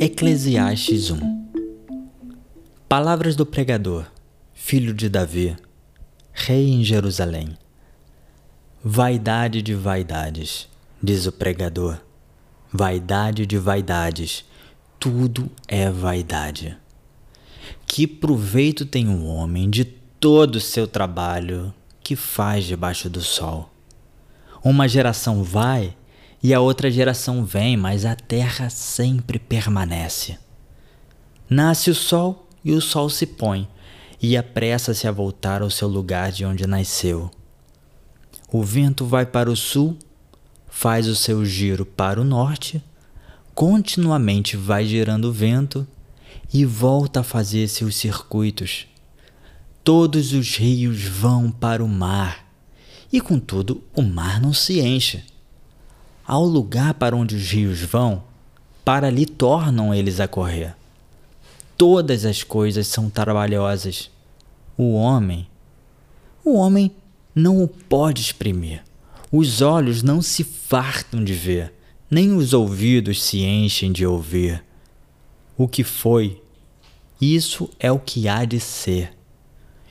Eclesiastes 1 Palavras do pregador, filho de Davi, rei em Jerusalém. Vaidade de vaidades, diz o pregador. Vaidade de vaidades, tudo é vaidade. Que proveito tem um homem de todo o seu trabalho que faz debaixo do sol? Uma geração vai e a outra geração vem, mas a terra sempre permanece. Nasce o sol e o sol se põe, e apressa-se a voltar ao seu lugar de onde nasceu. O vento vai para o sul, faz o seu giro para o norte, continuamente vai girando o vento e volta a fazer seus circuitos. Todos os rios vão para o mar, e contudo o mar não se enche ao lugar para onde os rios vão, para ali tornam eles a correr. Todas as coisas são trabalhosas. O homem, o homem não o pode exprimir. Os olhos não se fartam de ver, nem os ouvidos se enchem de ouvir. O que foi, isso é o que há de ser.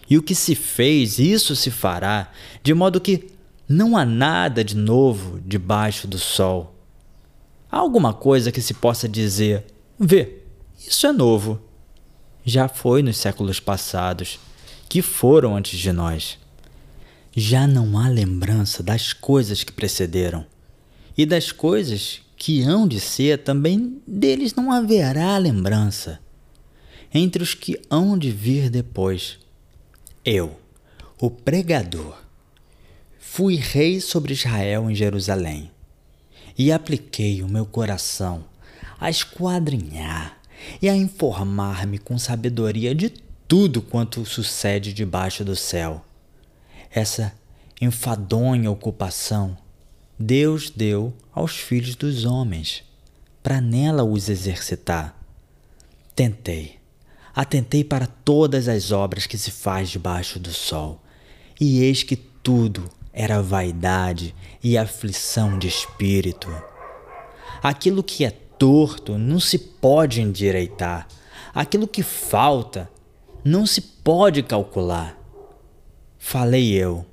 E o que se fez, isso se fará, de modo que não há nada de novo debaixo do sol. Há alguma coisa que se possa dizer: vê, isso é novo. Já foi nos séculos passados, que foram antes de nós. Já não há lembrança das coisas que precederam, e das coisas que hão de ser também deles não haverá lembrança. Entre os que hão de vir depois, eu, o pregador, Fui rei sobre Israel em Jerusalém, e apliquei o meu coração a esquadrinhar e a informar-me com sabedoria de tudo quanto sucede debaixo do céu. Essa enfadonha ocupação Deus deu aos filhos dos homens, para nela os exercitar. Tentei, atentei para todas as obras que se faz debaixo do sol, e eis que tudo era vaidade e aflição de espírito. Aquilo que é torto não se pode endireitar, aquilo que falta não se pode calcular. Falei eu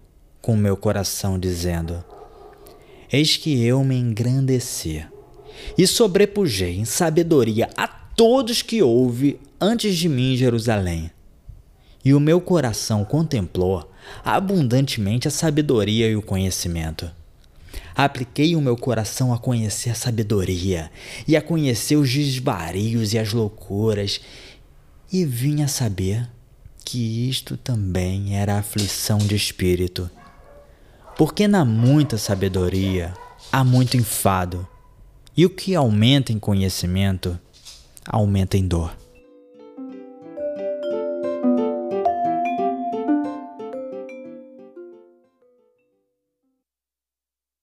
com meu coração, dizendo: Eis que eu me engrandeci e sobrepujei em sabedoria a todos que houve antes de mim em Jerusalém. E o meu coração contemplou abundantemente a sabedoria e o conhecimento. Apliquei o meu coração a conhecer a sabedoria e a conhecer os desvarios e as loucuras, e vim a saber que isto também era aflição de espírito. Porque na muita sabedoria há muito enfado, e o que aumenta em conhecimento aumenta em dor.